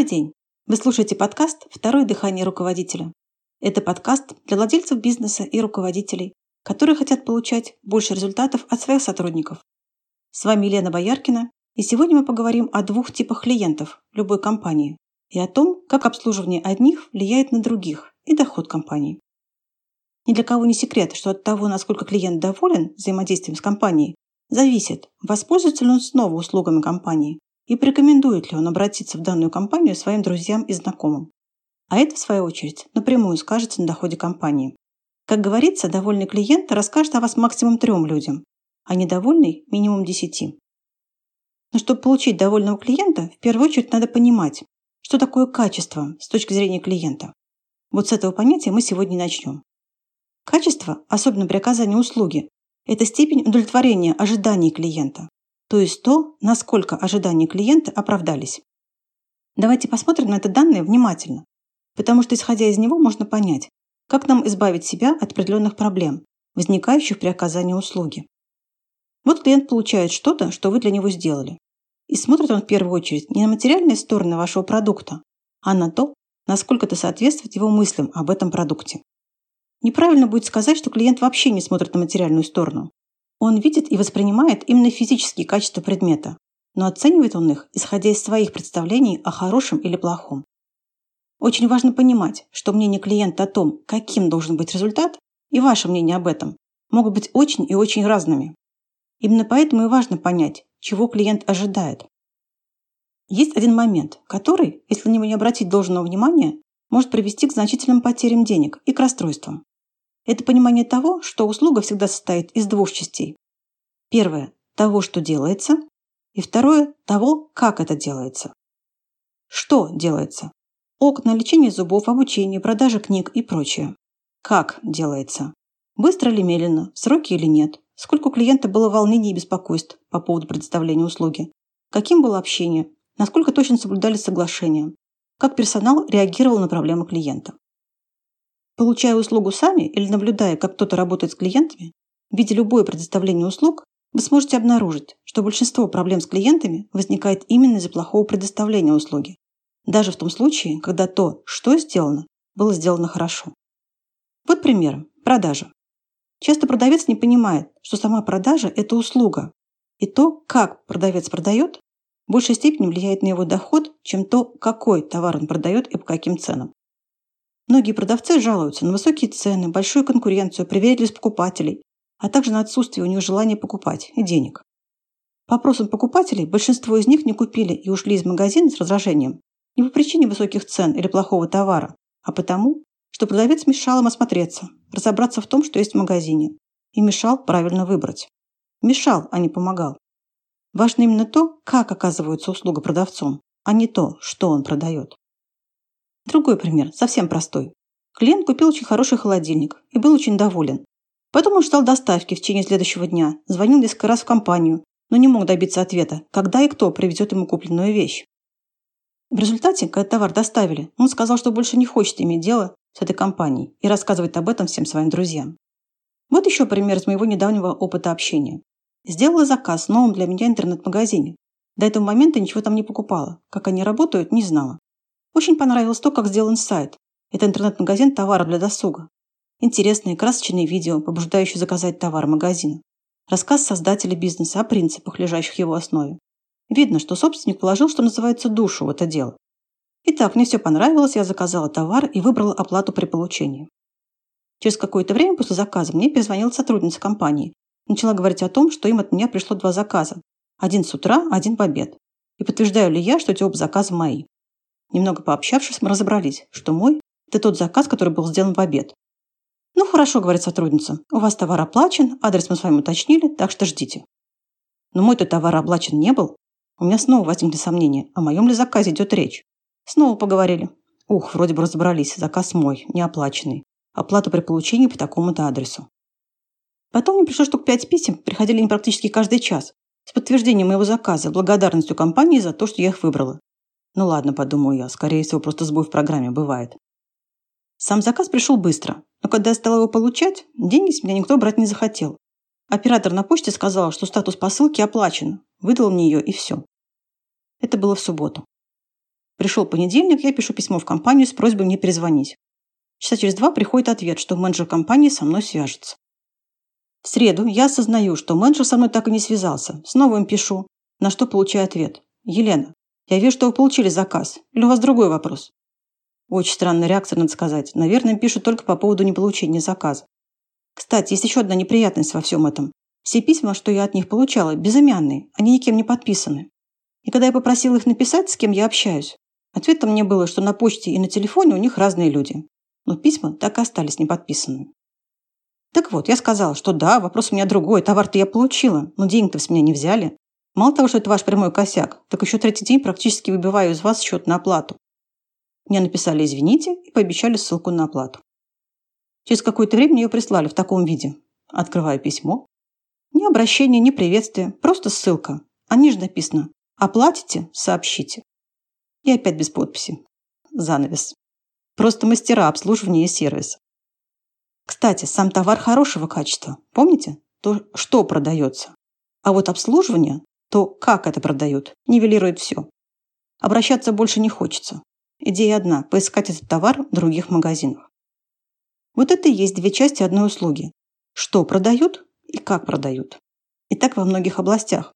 Добрый день! Вы слушаете подкаст «Второе дыхание руководителя». Это подкаст для владельцев бизнеса и руководителей, которые хотят получать больше результатов от своих сотрудников. С вами Елена Бояркина, и сегодня мы поговорим о двух типах клиентов любой компании и о том, как обслуживание одних влияет на других и доход компании. Ни для кого не секрет, что от того, насколько клиент доволен взаимодействием с компанией, зависит, воспользуется ли он снова услугами компании и порекомендует ли он обратиться в данную компанию своим друзьям и знакомым. А это, в свою очередь, напрямую скажется на доходе компании. Как говорится, довольный клиент расскажет о вас максимум трем людям, а недовольный – минимум десяти. Но чтобы получить довольного клиента, в первую очередь надо понимать, что такое качество с точки зрения клиента. Вот с этого понятия мы сегодня начнем. Качество, особенно при оказании услуги, это степень удовлетворения ожиданий клиента то есть то, насколько ожидания клиента оправдались. Давайте посмотрим на это данные внимательно, потому что исходя из него можно понять, как нам избавить себя от определенных проблем, возникающих при оказании услуги. Вот клиент получает что-то, что вы для него сделали. И смотрит он в первую очередь не на материальные стороны вашего продукта, а на то, насколько это соответствует его мыслям об этом продукте. Неправильно будет сказать, что клиент вообще не смотрит на материальную сторону. Он видит и воспринимает именно физические качества предмета, но оценивает он их, исходя из своих представлений о хорошем или плохом. Очень важно понимать, что мнение клиента о том, каким должен быть результат, и ваше мнение об этом могут быть очень и очень разными. Именно поэтому и важно понять, чего клиент ожидает. Есть один момент, который, если на него не обратить должного внимания, может привести к значительным потерям денег и к расстройствам. Это понимание того, что услуга всегда состоит из двух частей. Первое – того, что делается, и второе – того, как это делается. Что делается? Окна, лечение зубов, обучение, продажа книг и прочее. Как делается? Быстро или медленно, сроки или нет? Сколько у клиента было волнений и беспокойств по поводу предоставления услуги? Каким было общение? Насколько точно соблюдали соглашения? Как персонал реагировал на проблемы клиента? Получая услугу сами или наблюдая, как кто-то работает с клиентами, видя любое предоставление услуг, вы сможете обнаружить, что большинство проблем с клиентами возникает именно из-за плохого предоставления услуги, даже в том случае, когда то, что сделано, было сделано хорошо. Вот пример. Продажа. Часто продавец не понимает, что сама продажа – это услуга, и то, как продавец продает, в большей степени влияет на его доход, чем то, какой товар он продает и по каким ценам. Многие продавцы жалуются на высокие цены, большую конкуренцию, привередливость покупателей, а также на отсутствие у них желания покупать и денег. По опросам покупателей, большинство из них не купили и ушли из магазина с раздражением не по причине высоких цен или плохого товара, а потому, что продавец мешал им осмотреться, разобраться в том, что есть в магазине, и мешал правильно выбрать. Мешал, а не помогал. Важно именно то, как оказывается услуга продавцом, а не то, что он продает. Другой пример, совсем простой. Клиент купил очень хороший холодильник и был очень доволен. Потом он ждал доставки в течение следующего дня, звонил несколько раз в компанию, но не мог добиться ответа, когда и кто привезет ему купленную вещь. В результате, когда товар доставили, он сказал, что больше не хочет иметь дело с этой компанией и рассказывает об этом всем своим друзьям. Вот еще пример из моего недавнего опыта общения. Сделала заказ в новом для меня интернет-магазине. До этого момента ничего там не покупала. Как они работают, не знала. Очень понравилось то, как сделан сайт. Это интернет-магазин товаров для досуга. Интересные красочные видео, побуждающие заказать товар магазина. Рассказ создателя бизнеса о принципах, лежащих в его основе. Видно, что собственник положил, что называется, душу в это дело. Итак, мне все понравилось, я заказала товар и выбрала оплату при получении. Через какое-то время после заказа мне перезвонила сотрудница компании. Начала говорить о том, что им от меня пришло два заказа. Один с утра, один в обед. И подтверждаю ли я, что эти оба заказа мои. Немного пообщавшись, мы разобрались, что мой – это тот заказ, который был сделан в обед. «Ну, хорошо», – говорит сотрудница. «У вас товар оплачен, адрес мы с вами уточнили, так что ждите». Но мой-то товар оплачен не был. У меня снова возникли сомнения, о моем ли заказе идет речь. Снова поговорили. Ух, вроде бы разобрались, заказ мой, не оплаченный. Оплата при получении по такому-то адресу. Потом мне пришло штук пять писем, приходили они практически каждый час, с подтверждением моего заказа, благодарностью компании за то, что я их выбрала. Ну ладно, подумаю я, скорее всего, просто сбой в программе бывает. Сам заказ пришел быстро, но когда я стала его получать, деньги с меня никто брать не захотел. Оператор на почте сказал, что статус посылки оплачен, выдал мне ее и все. Это было в субботу. Пришел понедельник, я пишу письмо в компанию с просьбой мне перезвонить. Часа через два приходит ответ, что менеджер компании со мной свяжется. В среду я осознаю, что менеджер со мной так и не связался. Снова им пишу, на что получаю ответ. Елена, я вижу, что вы получили заказ. Или у вас другой вопрос? Очень странная реакция, надо сказать. Наверное, пишут только по поводу неполучения заказа. Кстати, есть еще одна неприятность во всем этом. Все письма, что я от них получала, безымянные, они никем не подписаны. И когда я попросила их написать, с кем я общаюсь, ответом мне было, что на почте и на телефоне у них разные люди. Но письма так и остались неподписанными. Так вот, я сказала, что да, вопрос у меня другой, товар-то я получила, но денег-то с меня не взяли. Мало того, что это ваш прямой косяк, так еще третий день практически выбиваю из вас счет на оплату. Мне написали «извините» и пообещали ссылку на оплату. Через какое-то время ее прислали в таком виде. Открываю письмо. Ни обращения, ни приветствия, просто ссылка. А ниже написано «Оплатите? Сообщите». И опять без подписи. Занавес. Просто мастера обслуживания и сервиса. Кстати, сам товар хорошего качества. Помните? То, что продается. А вот обслуживание, то, как это продают, нивелирует все. Обращаться больше не хочется. Идея одна – поискать этот товар в других магазинах. Вот это и есть две части одной услуги. Что продают и как продают. И так во многих областях.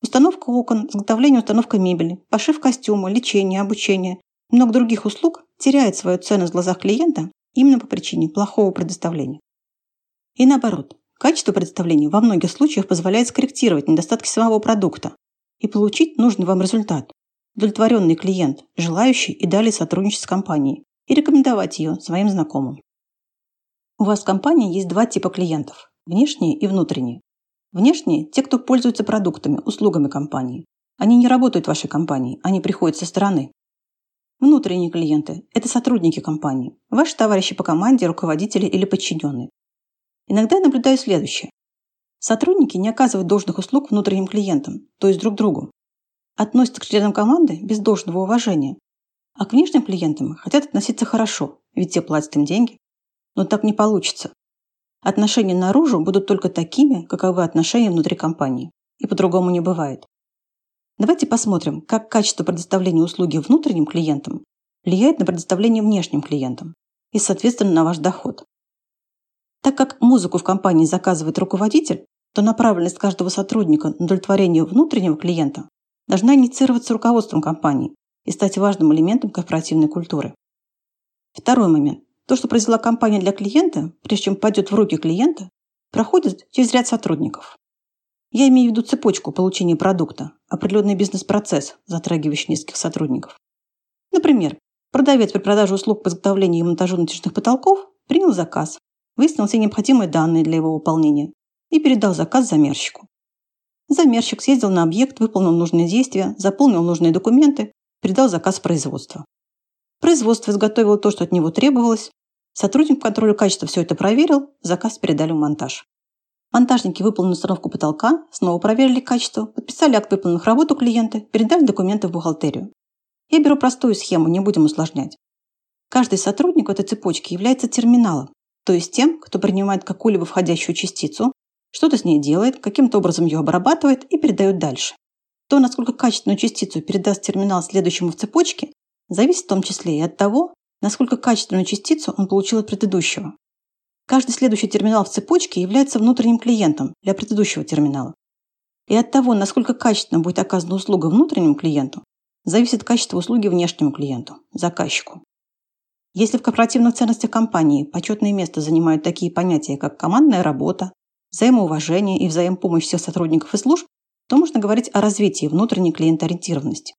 Установка окон, изготовление установка мебели, пошив костюма, лечение, обучение много других услуг теряет свою цену в глазах клиента именно по причине плохого предоставления. И наоборот, качество представления во многих случаях позволяет скорректировать недостатки самого продукта и получить нужный вам результат. Удовлетворенный клиент, желающий и далее сотрудничать с компанией и рекомендовать ее своим знакомым. У вас в компании есть два типа клиентов – внешние и внутренние. Внешние – те, кто пользуется продуктами, услугами компании. Они не работают в вашей компании, они приходят со стороны. Внутренние клиенты – это сотрудники компании, ваши товарищи по команде, руководители или подчиненные. Иногда я наблюдаю следующее. Сотрудники не оказывают должных услуг внутренним клиентам, то есть друг другу. Относятся к членам команды без должного уважения. А к внешним клиентам хотят относиться хорошо, ведь те платят им деньги. Но так не получится. Отношения наружу будут только такими, каковы отношения внутри компании. И по-другому не бывает. Давайте посмотрим, как качество предоставления услуги внутренним клиентам влияет на предоставление внешним клиентам и, соответственно, на ваш доход. Так как музыку в компании заказывает руководитель, то направленность каждого сотрудника на удовлетворение внутреннего клиента должна инициироваться руководством компании и стать важным элементом корпоративной культуры. Второй момент. То, что произвела компания для клиента, прежде чем пойдет в руки клиента, проходит через ряд сотрудников. Я имею в виду цепочку получения продукта, определенный бизнес-процесс, затрагивающий нескольких сотрудников. Например, продавец при продаже услуг по изготовлению и монтажу натяжных потолков принял заказ, выяснил все необходимые данные для его выполнения и передал заказ замерщику. Замерщик съездил на объект, выполнил нужные действия, заполнил нужные документы, передал заказ в производство. Производство изготовило то, что от него требовалось. Сотрудник по контролю качества все это проверил, заказ передали в монтаж. Монтажники выполнили установку потолка, снова проверили качество, подписали акт выполненных работ у клиента, передали документы в бухгалтерию. Я беру простую схему, не будем усложнять. Каждый сотрудник в этой цепочке является терминалом, то есть тем, кто принимает какую-либо входящую частицу, что-то с ней делает, каким-то образом ее обрабатывает и передает дальше. То, насколько качественную частицу передаст терминал следующему в цепочке, зависит в том числе и от того, насколько качественную частицу он получил от предыдущего. Каждый следующий терминал в цепочке является внутренним клиентом для предыдущего терминала. И от того, насколько качественно будет оказана услуга внутреннему клиенту, зависит качество услуги внешнему клиенту, заказчику. Если в корпоративных ценностях компании почетное место занимают такие понятия, как командная работа, взаимоуважение и взаимопомощь всех сотрудников и служб, то можно говорить о развитии внутренней клиентоориентированности.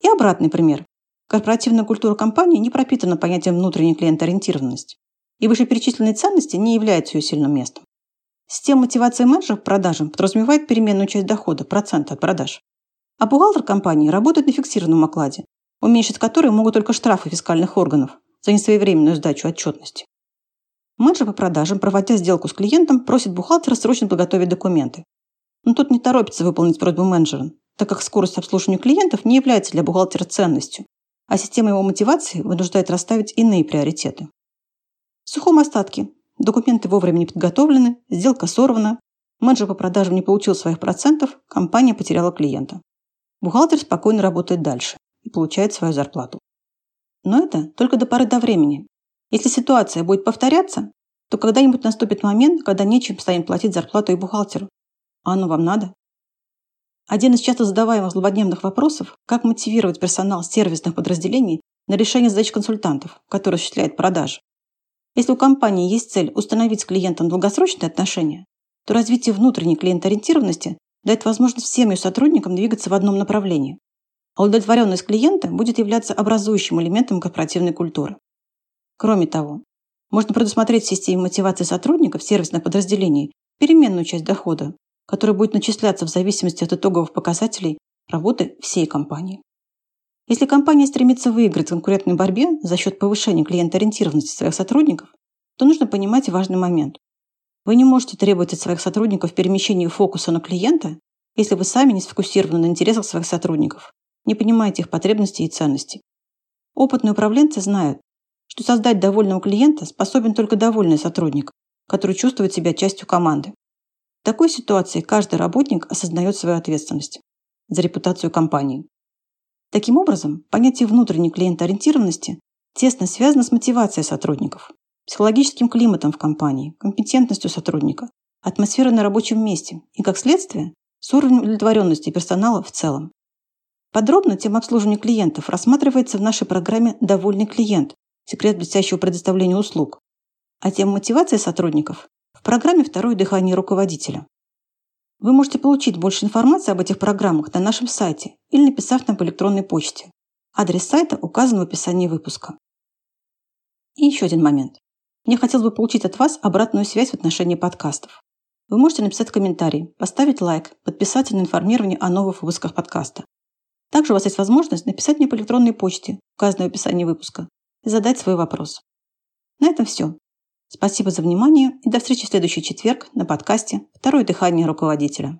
И обратный пример. Корпоративная культура компании не пропитана понятием внутренней клиентоориентированности и вышеперечисленные ценности не являются ее сильным местом. Система мотивации менеджера к продажам подразумевает переменную часть дохода, процента от продаж. А бухгалтер компании работает на фиксированном окладе, уменьшить который могут только штрафы фискальных органов за несвоевременную сдачу отчетности. Менеджер по продажам, проводя сделку с клиентом, просит бухгалтера срочно подготовить документы. Но тот не торопится выполнить просьбу менеджера, так как скорость обслуживания клиентов не является для бухгалтера ценностью, а система его мотивации вынуждает расставить иные приоритеты. В сухом остатке. Документы вовремя не подготовлены, сделка сорвана, менеджер по продажам не получил своих процентов, компания потеряла клиента. Бухгалтер спокойно работает дальше и получает свою зарплату. Но это только до поры до времени. Если ситуация будет повторяться, то когда-нибудь наступит момент, когда нечем станет платить зарплату и бухгалтеру. А оно вам надо? Один из часто задаваемых злободневных вопросов – как мотивировать персонал сервисных подразделений на решение задач консультантов, которые осуществляют продажи. Если у компании есть цель установить с клиентом долгосрочные отношения, то развитие внутренней клиентоориентированности дает возможность всем ее сотрудникам двигаться в одном направлении. А удовлетворенность клиента будет являться образующим элементом корпоративной культуры. Кроме того, можно предусмотреть в системе мотивации сотрудников сервисных подразделений переменную часть дохода, которая будет начисляться в зависимости от итоговых показателей работы всей компании. Если компания стремится выиграть в конкурентной борьбе за счет повышения клиентоориентированности своих сотрудников, то нужно понимать важный момент. Вы не можете требовать от своих сотрудников перемещения фокуса на клиента, если вы сами не сфокусированы на интересах своих сотрудников, не понимаете их потребностей и ценностей. Опытные управленцы знают, что создать довольного клиента способен только довольный сотрудник, который чувствует себя частью команды. В такой ситуации каждый работник осознает свою ответственность за репутацию компании. Таким образом, понятие внутренней клиентоориентированности тесно связано с мотивацией сотрудников, психологическим климатом в компании, компетентностью сотрудника, атмосферой на рабочем месте и, как следствие, с уровнем удовлетворенности персонала в целом. Подробно тема обслуживания клиентов рассматривается в нашей программе «Довольный клиент. Секрет блестящего предоставления услуг», а тема мотивации сотрудников в программе «Второе дыхание руководителя». Вы можете получить больше информации об этих программах на нашем сайте или написав нам по электронной почте. Адрес сайта указан в описании выпуска. И еще один момент. Мне хотелось бы получить от вас обратную связь в отношении подкастов. Вы можете написать комментарий, поставить лайк, подписаться на информирование о новых выпусках подкаста. Также у вас есть возможность написать мне по электронной почте, указанной в описании выпуска, и задать свой вопрос. На этом все. Спасибо за внимание и до встречи в следующий четверг на подкасте «Второе дыхание руководителя».